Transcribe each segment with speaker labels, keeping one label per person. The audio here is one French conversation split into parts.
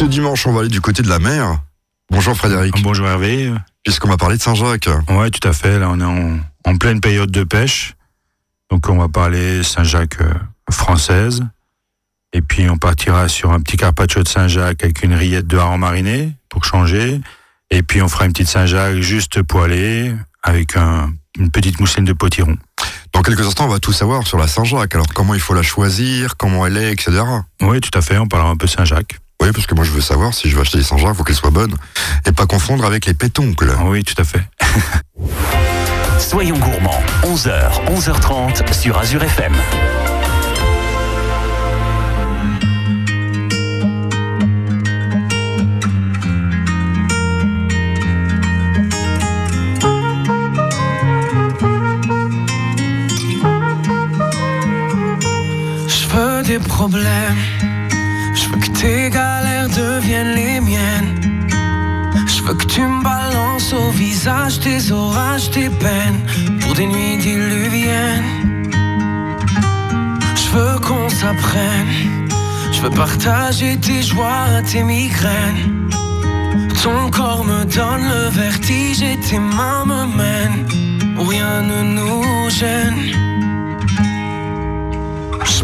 Speaker 1: Ce dimanche, on va aller du côté de la mer. Bonjour Frédéric.
Speaker 2: Bonjour Hervé.
Speaker 1: Puisqu'on va parler de Saint-Jacques.
Speaker 2: Ouais, tout à fait. Là, on est en, pleine période de pêche. Donc, on va parler Saint-Jacques euh, française. Et puis, on partira sur un petit carpaccio de Saint-Jacques avec une rillette de hareng mariné pour changer. Et puis, on fera une petite Saint-Jacques juste poêlée avec une petite mousseline de potiron.
Speaker 1: Dans quelques instants, on va tout savoir sur la Saint-Jacques. Alors, comment il faut la choisir, comment elle est, etc.
Speaker 2: Oui, tout à fait. On parlera un peu Saint-Jacques.
Speaker 1: Oui, parce que moi je veux savoir si je veux acheter des Saint-Jacques, il faut qu'elles soient bonnes et pas confondre avec les pétoncles.
Speaker 2: Oui, tout à fait.
Speaker 3: Soyons gourmands, 11h, 11h30 sur Azure FM.
Speaker 4: Je veux des problèmes tes galères deviennent les miennes. Je veux que tu me balances au visage tes orages, tes peines pour des nuits diluviennes. Je veux qu'on s'apprenne. Je veux partager tes joies, tes migraines. Ton corps me donne le vertige et tes mains me mènent rien ne nous gêne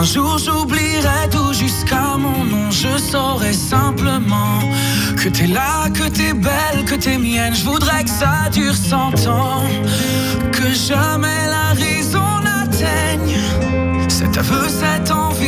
Speaker 4: Un jour j'oublierai tout jusqu'à mon nom, je saurai simplement que t'es là, que t'es belle, que t'es mienne. Je voudrais que ça dure cent ans, que jamais la raison n'atteigne. Cet aveu, cette envie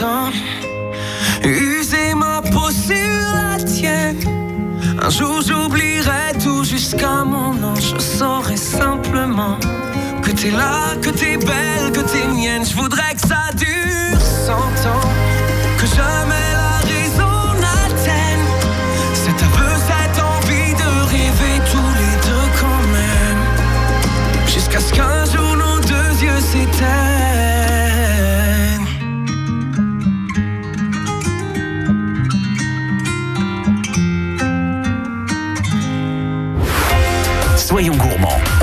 Speaker 4: Longtemps. User ma peau sur la tienne. Un jour j'oublierai tout jusqu'à mon nom. Je saurai simplement que t'es là, que t'es belle, que t'es mienne. Je voudrais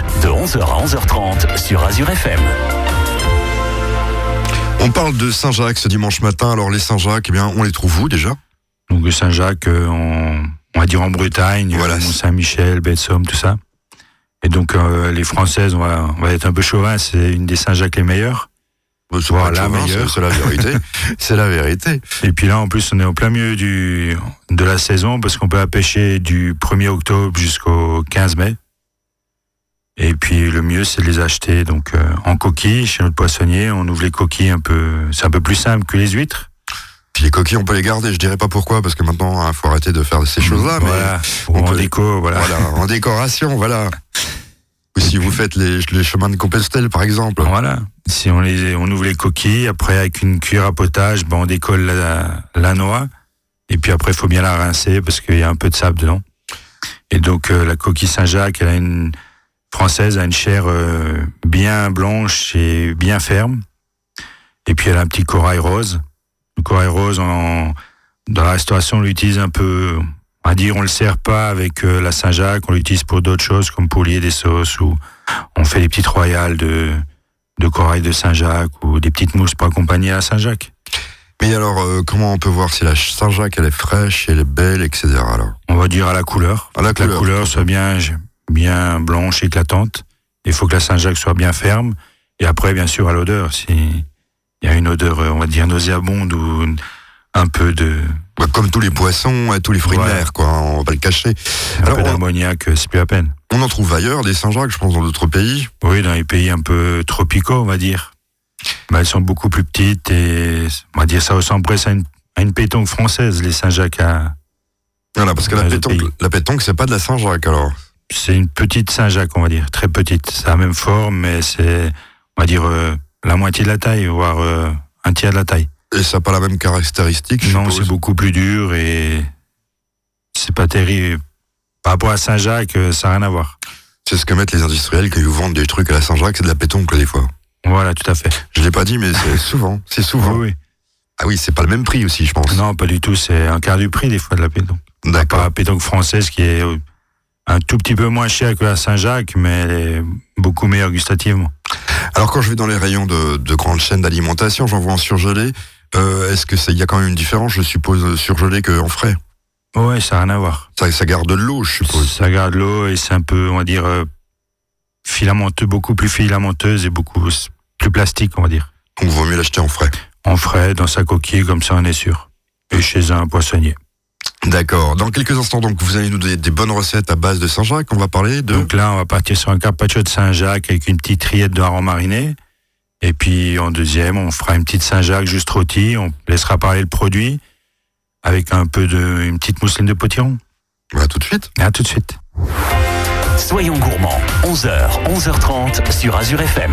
Speaker 3: De 11h à 11h30 sur Azure FM.
Speaker 1: On parle de Saint-Jacques ce dimanche matin. Alors les Saint-Jacques, eh bien, on les trouve où déjà?
Speaker 2: Donc Saint-Jacques, euh, on, on va dire en Bretagne,
Speaker 1: Voilà.
Speaker 2: euh, Mont-Saint-Michel, de Somme, tout ça. Et donc euh, les Françaises, on va, on va être un peu chauvin, c'est une des Saint-Jacques les meilleures.
Speaker 1: C'est
Speaker 2: Voilà,
Speaker 1: pas de chauvin,
Speaker 2: meilleur.
Speaker 1: c'est c'est la vérité. c'est la vérité.
Speaker 2: Et puis là, en plus, on est au plein milieu du, de la saison parce qu'on peut la pêcher du 1er octobre jusqu'au 15 mai. Et puis le mieux, c'est de les acheter donc euh, en coquille chez notre poissonnier. On ouvre les coquilles un peu, c'est un peu plus simple que les huîtres.
Speaker 1: Puis les coquilles, on peut les garder. Je dirais pas pourquoi, parce que maintenant, il faut arrêter de faire ces choses-là. mais
Speaker 2: voilà,
Speaker 1: on
Speaker 2: en
Speaker 1: peut-
Speaker 2: déco, voilà.
Speaker 1: Voilà, en décoration, voilà. Ou si vous faites les, les chemins de Compostelle, par exemple.
Speaker 2: Voilà. Si on les, on ouvre les coquilles, après avec une cuillère à potage, ben on décolle la, la noix Et puis après, il faut bien la rincer parce qu'il y a un peu de sable dedans. Et donc euh, la coquille Saint-Jacques, elle a une française a une chair euh, bien blanche et bien ferme. Et puis elle a un petit corail rose. Le corail rose, en, dans la restauration, on l'utilise un peu. On va dire, on le sert pas avec euh, la Saint-Jacques, on l'utilise pour d'autres choses comme pour lier des sauces ou on fait des petites royales de, de corail de Saint-Jacques ou des petites mousses pour accompagner la Saint-Jacques.
Speaker 1: Mais alors, euh, comment on peut voir si la Saint-Jacques, elle est fraîche, elle est belle, etc. Alors?
Speaker 2: On va dire à la couleur.
Speaker 1: À la
Speaker 2: Que la
Speaker 1: couleur.
Speaker 2: couleur soit bien, bien blanche, éclatante. Il faut que la Saint-Jacques soit bien ferme. Et après, bien sûr, à l'odeur. Si il y a une odeur, on va dire, nauséabonde ou un peu de,
Speaker 1: Bah, Comme tous les poissons tous les fruits de mer, quoi. On va pas le cacher.
Speaker 2: un
Speaker 1: Alors,
Speaker 2: peu
Speaker 1: on,
Speaker 2: d'ammoniac, euh, c'est plus la peine.
Speaker 1: on en trouve ailleurs, des Saint-Jacques, je pense, dans d'autres pays.
Speaker 2: Oui, dans les pays un peu tropicaux, on va dire. Bah, elles sont beaucoup plus petites et, on va dire, ça ressemble presque à une, à une pétanque française, les Saint-Jacques. à-
Speaker 1: Voilà, parce que la pétanque, la pétanque, c'est pas de la Saint-Jacques, alors.
Speaker 2: C'est une petite Saint-Jacques, on va dire, très petite. C'est la même forme, mais c'est, on va dire, euh, la moitié de la taille, voire euh, un tiers de la taille.
Speaker 1: Et ça n'a pas la même caractéristique,
Speaker 2: Non, c'est beaucoup plus dur et c'est pas terrible. Par rapport à Saint-Jacques, euh, ça n'a rien à voir.
Speaker 1: C'est ce que mettent les industriels ils vous vendent des trucs à la Saint-Jacques, c'est de la pétanque, des fois.
Speaker 2: Voilà, tout à fait.
Speaker 1: Je l'ai pas dit, mais c'est souvent. C'est souvent.
Speaker 2: Oui, oui.
Speaker 1: Ah oui, c'est pas le même prix aussi, je pense.
Speaker 2: Non, pas du tout. C'est un quart du prix des fois de la pétanque.
Speaker 1: D'accord.
Speaker 2: la pétanque française qui est un tout petit peu moins chère que la Saint-Jacques, mais elle est beaucoup meilleure gustativement.
Speaker 1: Alors quand je vais dans les rayons de, de grandes chaînes d'alimentation, j'en vois en surgelé. Euh, Est-ce que il y a quand même une différence, je suppose, surgelé qu'en frais?
Speaker 2: Ouais, ça n'a rien à voir.
Speaker 1: ça, ça garde de l'eau, je suppose.
Speaker 2: Ça garde l'eau et c'est un peu, on va dire, euh, filamenteux, beaucoup plus filamenteuse et beaucoup plus plastique, on va dire.
Speaker 1: Donc vaut mieux l'acheter en frais.
Speaker 2: En frais, dans sa coquille, comme ça on est sûr. Et chez un poissonnier.
Speaker 1: D'accord. Dans quelques instants, donc, vous allez nous donner des bonnes recettes à base de Saint-Jacques. On va parler de.
Speaker 2: Donc là, on va partir sur un carpaccio de Saint-Jacques avec une petite rillette de hareng mariné. Et puis en deuxième, on fera une petite Saint-Jacques juste rôtie. On laissera parler le produit avec un peu de, une petite mousseline de potiron.
Speaker 1: Voilà, tout de suite.
Speaker 2: À tout de suite.
Speaker 3: Soyons gourmands, 11h, 11h30 sur Azure FM.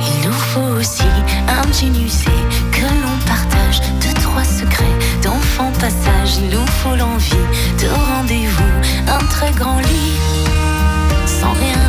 Speaker 5: Il nous faut aussi un usé que l'on partage deux, trois secrets d'enfant passage. Il nous faut l'envie de rendez-vous, un très grand lit sans rien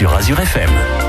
Speaker 3: sur Azure FM.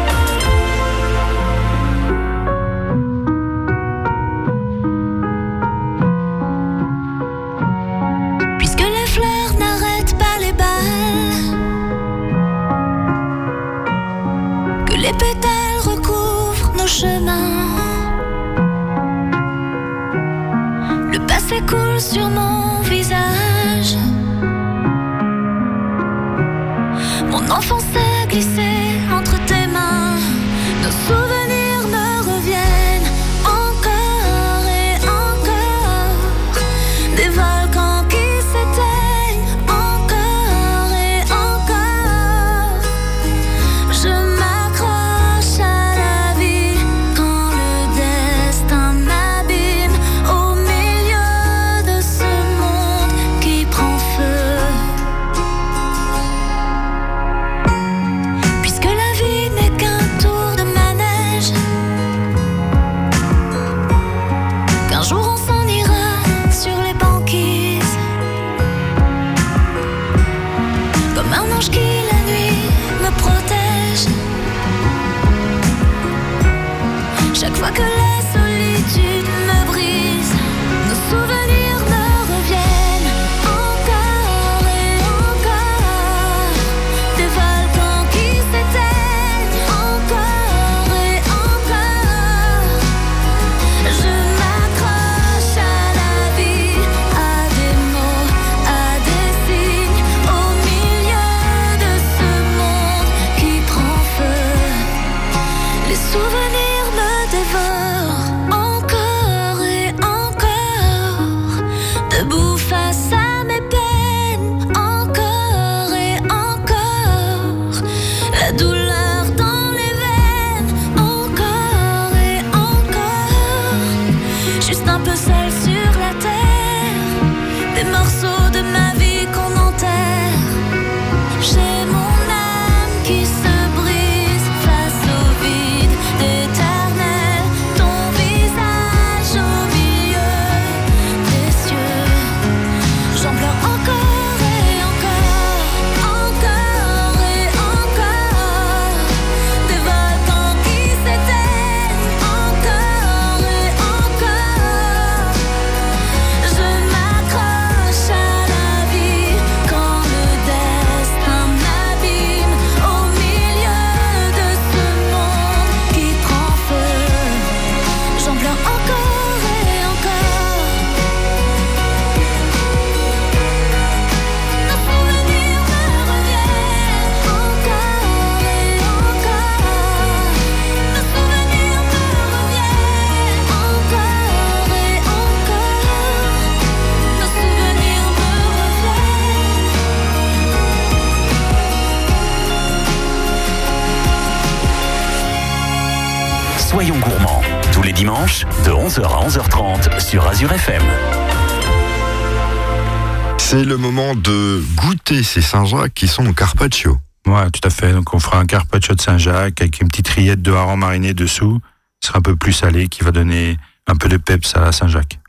Speaker 1: C'est le moment de goûter ces Saint-Jacques qui sont au carpaccio.
Speaker 2: Ouais, tout à fait. Donc on fera un carpaccio de Saint-Jacques avec une petite rillette de hareng mariné dessous. Ce sera un peu plus salé qui va donner un peu de peps à Saint-Jacques.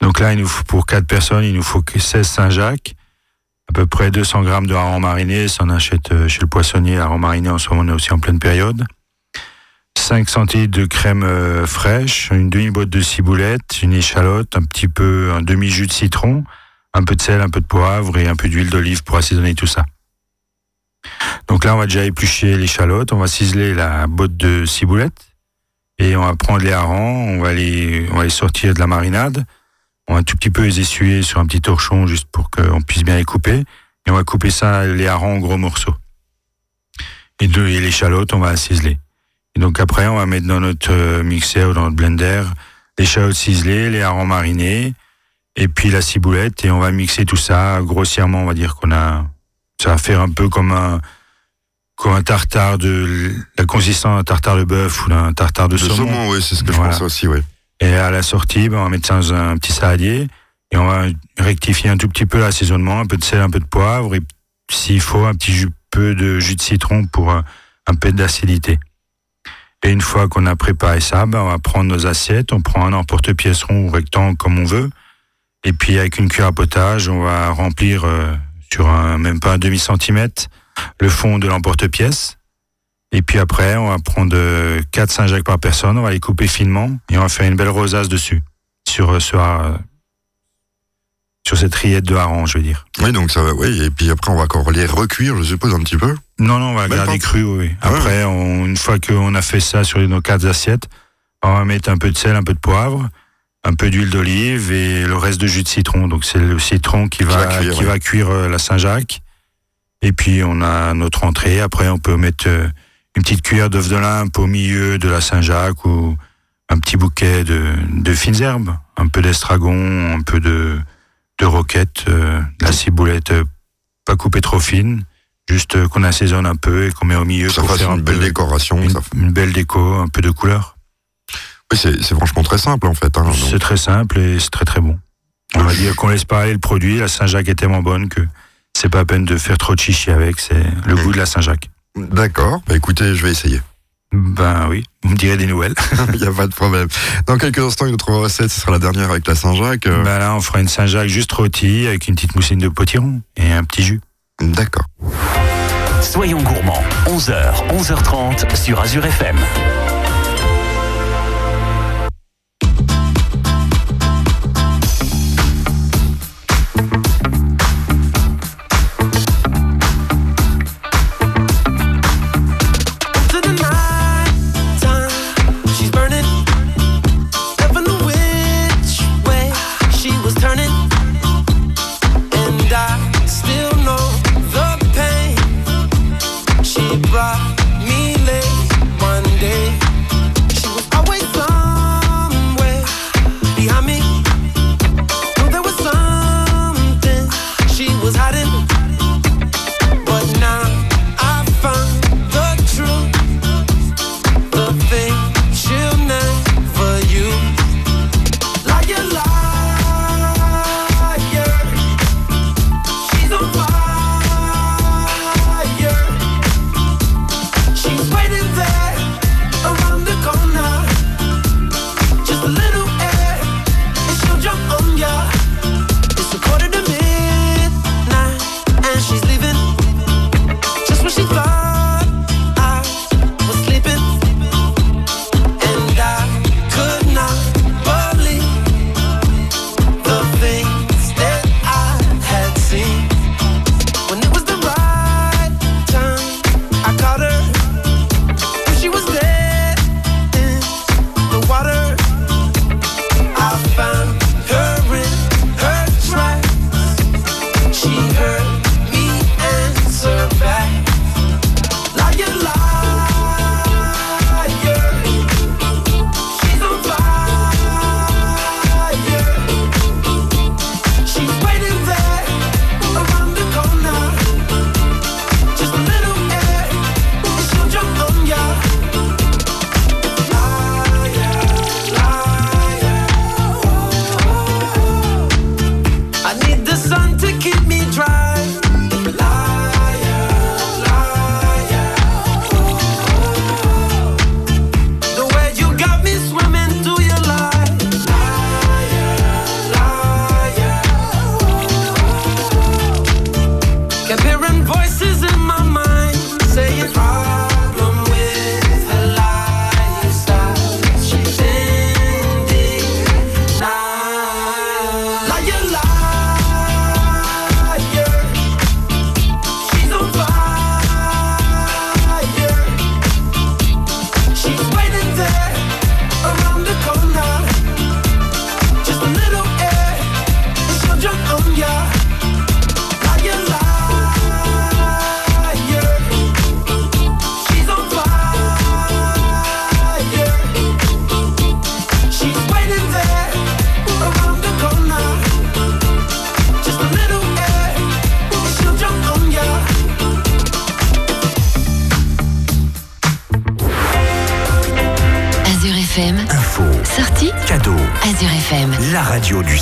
Speaker 2: Donc là, il nous faut, pour 4 personnes, il nous faut que 16 Saint-Jacques, à peu près 200 grammes de hareng mariné. Ça, on achète euh, chez le poissonnier. Hareng mariné, en ce moment, on est aussi en pleine période. 5 centilitres de crème euh, fraîche, une demi-boîte de ciboulette, une échalote, un petit peu, un demi-jus de citron, un peu de sel, un peu de poivre et un peu d'huile d'olive pour assaisonner tout ça. Donc là, on va déjà éplucher l'échalote, on va ciseler la botte de ciboulette et on va prendre les harengs, on va les, on va sortir de la marinade. On va un tout petit peu les essuyer sur un petit torchon juste pour qu'on puisse bien les couper. Et on va couper ça, les harengs en gros morceaux. Et, de, et l'échalote, on va ciseler. Et donc après, on va mettre dans notre euh, mixeur ou dans notre blender l'échalote ciselée, les harengs marinés, et puis la ciboulette, et on va mixer tout ça grossièrement. On va dire qu'on a, ça va faire un peu comme un, comme un tartare de la consistance d'un tartare de bœuf ou d'un tartare de,
Speaker 1: Le
Speaker 2: saumon.
Speaker 1: saumon, oui, c'est ce que
Speaker 2: Voilà.
Speaker 1: je pense aussi, oui.
Speaker 2: Et à la sortie, ben, on va mettre ça dans un petit saladier et on va rectifier un tout petit peu l'assaisonnement, un peu de sel, un peu de poivre et s'il faut un petit jus, peu de jus de citron pour un, un peu d'acidité. Et une fois qu'on a préparé ça, ben, on va prendre nos assiettes, on prend un emporte-pièce rond ou rectangle comme on veut. Et puis avec une cuillère à potage, on va remplir euh, sur un, même pas un demi-centimètre le fond de l'emporte-pièce. Et puis après, on va prendre 4 Saint-Jacques par personne, on va les couper finement et on va faire une belle rosace dessus, sur, sur, sur cette rillette de hareng, je veux dire.
Speaker 1: Oui, donc ça va, oui. Et puis après, on va encore les recuire, je suppose, un petit peu.
Speaker 2: Non, non, on va garder cru, oui.
Speaker 1: Ah
Speaker 2: Après, on- une fois qu'on a fait ça sur nos quatre assiettes, on va mettre un peu de sel, un peu de poivre, un peu d'huile d'olive et le reste de jus de citron. Donc c'est le citron qui, va,
Speaker 1: va cuire,
Speaker 2: qui
Speaker 1: ouais.
Speaker 2: va cuire euh, la Saint-Jacques. Et puis on a notre entrée. Après, on peut mettre euh, une petite cuillère d'œuf de limpe au milieu de la Saint-Jacques ou un petit bouquet de, de fines herbes, un peu d'estragon, un peu de, de roquette, euh, de la ciboulette pas coupée trop fine, juste qu'on assaisonne un peu et qu'on met au milieu
Speaker 1: Ça
Speaker 2: pour
Speaker 1: fasse
Speaker 2: faire
Speaker 1: une
Speaker 2: un
Speaker 1: belle
Speaker 2: peu
Speaker 1: décoration.
Speaker 2: une,
Speaker 1: ça-
Speaker 2: une belle déco, un peu de couleur.
Speaker 1: C'est franchement très simple, en fait. hein.
Speaker 2: C'est très simple et c'est très très bon. On va dire qu'on laisse parler le produit. La Saint-Jacques est tellement bonne que c'est pas la peine de faire trop de chichi avec. C'est le goût de la Saint-Jacques.
Speaker 1: D'accord. Bah, écoutez, je vais essayer.
Speaker 2: Ben oui, vous me direz des nouvelles.
Speaker 1: Il n'y a pas de problème. Dans quelques instants, une autre recette, ce sera la dernière avec la Saint-Jacques. euh,
Speaker 2: Ben là, on fera une Saint-Jacques juste rôtie avec une petite moussine de potiron et un petit jus.
Speaker 1: D'accord.
Speaker 6: Soyons gourmands, 11h, 11h30 sur Azure FM.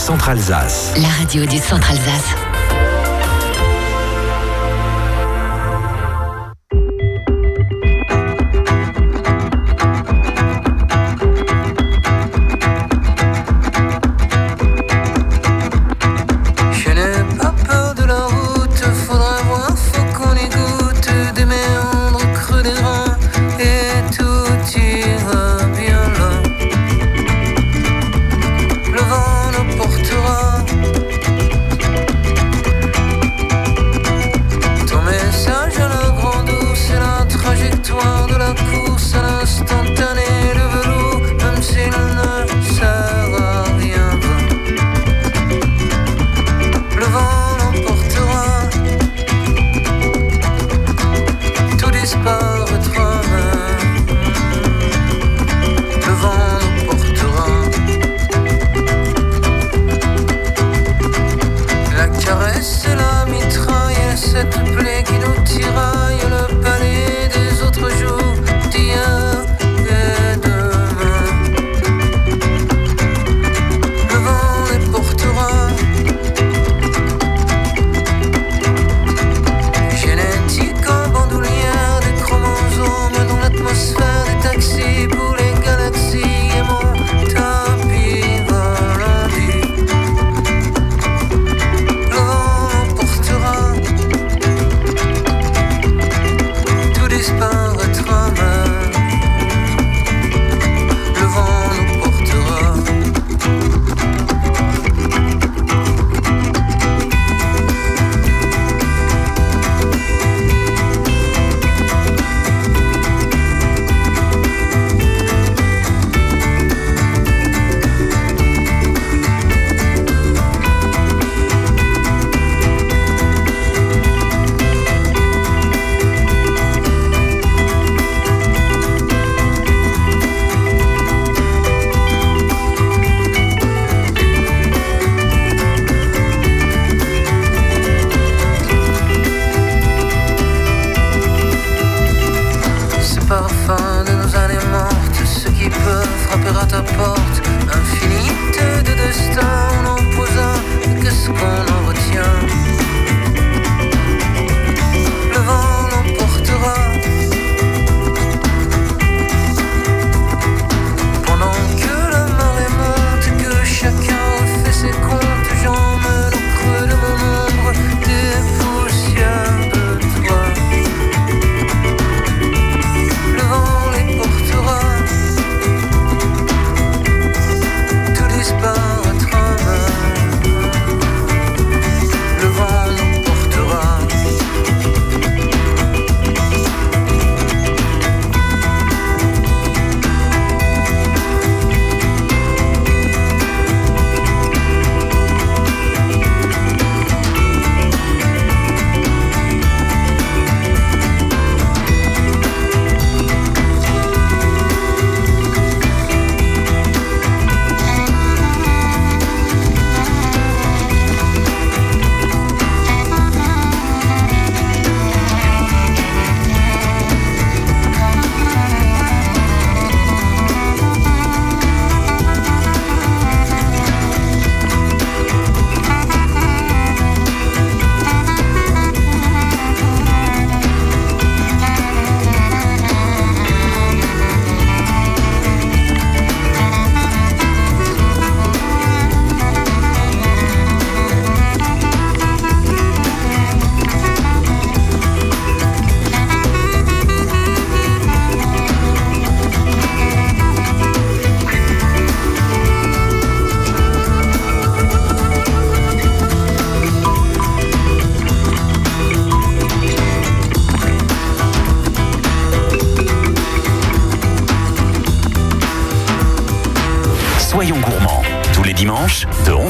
Speaker 6: Centre Alsace.
Speaker 7: la radio du Centre Alsace.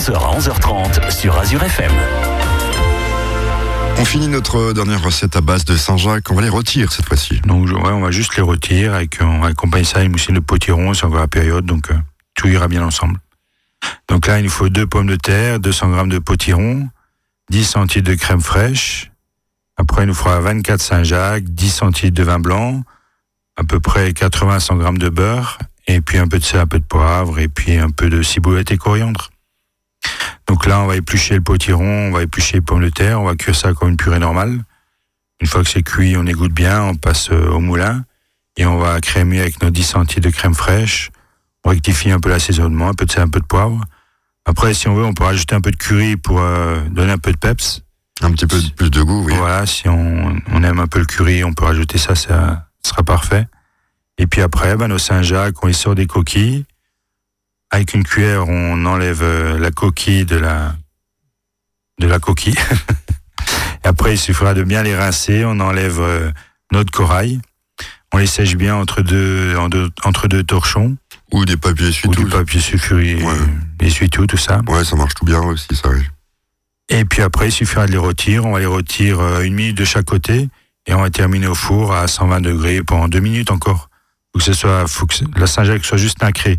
Speaker 3: 11h à 11h30 sur Azure FM.
Speaker 1: On finit notre dernière recette à base de Saint-Jacques. On va les retirer cette fois-ci.
Speaker 2: Donc, ouais, on va juste les retirer avec, on accompagne ça à une moussine de potiron, c'est encore la période, donc euh, tout ira bien ensemble. Donc là, il nous faut deux pommes de terre, 200 grammes de potiron, 10 centilitres de crème fraîche. Après, il nous fera 24 Saint-Jacques, 10 centilitres de vin blanc, à peu près 80-100 grammes de beurre, et puis un peu de sel, un peu de poivre, et puis un peu de ciboulette et coriandre. Donc là, on va éplucher le potiron, on va éplucher les pommes de terre, on va cuire ça comme une purée normale. Une fois que c'est cuit, on égoutte bien, on passe euh, au moulin et on va crémer avec nos 10 centilitres de crème fraîche. On rectifie un peu l'assaisonnement, un peu de sel, un peu de poivre. Après, si on veut, on peut rajouter un peu de curry pour euh, donner un peu de peps.
Speaker 1: Un petit peu plus de goût, oui.
Speaker 2: Voilà, si on, on aime un peu le curry, on peut rajouter ça, ça sera parfait. Et puis après, ben, nos Saint-Jacques, on les sort des coquilles. Avec une cuillère, on enlève euh, la coquille de la, de la coquille. Et après, il suffira de bien les rincer. On enlève euh, notre corail. On les sèche bien entre deux, en deux- entre deux torchons.
Speaker 1: Ou des papiers
Speaker 2: Ou
Speaker 1: essuie-tout.
Speaker 2: du papier sulfuré,
Speaker 1: Ouais.
Speaker 2: essuie-tout, tout ça.
Speaker 1: Ouais, ça marche tout bien aussi, ça oui.
Speaker 2: Et puis après, il suffira de les retirer. On va les retirer euh, une minute de chaque côté et on va terminer au four à 120 degrés pendant deux minutes encore. Faut que ce soit, faut que la Saint-Jacques soit juste nacrée.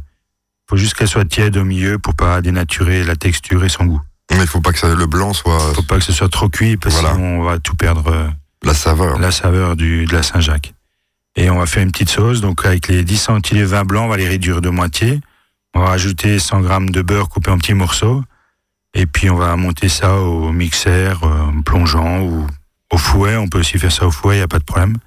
Speaker 2: Faut juste qu'elle soit tiède au milieu pour pas dénaturer la texture et son goût.
Speaker 1: Mais il faut pas que ça, le blanc soit
Speaker 2: Faut pas que ce soit trop cuit parce que
Speaker 1: Voilà.
Speaker 2: sinon on va tout perdre euh,
Speaker 1: la saveur.
Speaker 2: la saveur du, de la Saint-Jacques. Et on va faire une petite sauce. Donc avec les 10 centilitres de vin blanc, on va les réduire de moitié. On va rajouter 100 grammes de beurre coupé en petits morceaux. Et puis on va monter ça au mixeur, euh, en plongeant ou au fouet. On peut aussi faire ça au fouet, il n'y a pas de problème.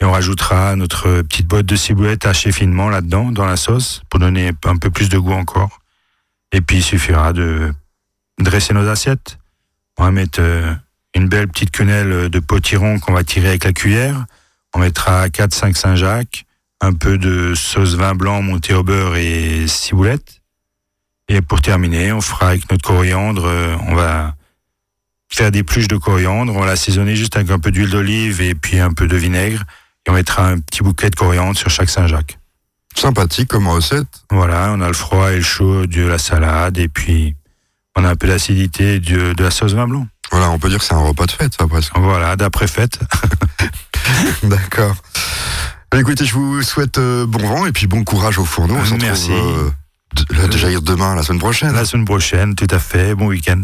Speaker 2: Et on rajoutera notre petite boîte de ciboulette hachée finement là-dedans, dans la sauce, pour donner un peu plus de goût encore. Et puis il suffira de dresser nos assiettes. On va mettre euh, une belle petite quenelle de potiron qu'on va tirer avec la cuillère. On mettra 4-5 Saint-Jacques, un peu de sauce vin blanc monté au beurre et ciboulette. Et pour terminer, on fera avec notre coriandre, euh, on va faire des pluches de coriandre, on va l'assaisonner juste avec un peu d'huile d'olive et puis un peu de vinaigre. Et on mettra un petit bouquet de coriandre sur chaque Saint-Jacques.
Speaker 1: Sympathique comme recette.
Speaker 2: Voilà, on a le froid et le chaud de la salade et puis on a un peu d'acidité de, de la sauce vin blanc.
Speaker 1: Voilà, on peut dire que c'est un repas de fête, ça presque.
Speaker 2: Voilà, d'après fête.
Speaker 1: D'accord. Bah, Écoutez, je vous souhaite euh, bon vent et puis bon courage au fourneau. On se
Speaker 2: Merci.
Speaker 1: retrouve, euh, de- là, déjà demain, la semaine prochaine.
Speaker 2: La semaine prochaine, tout à fait. Bon week-end.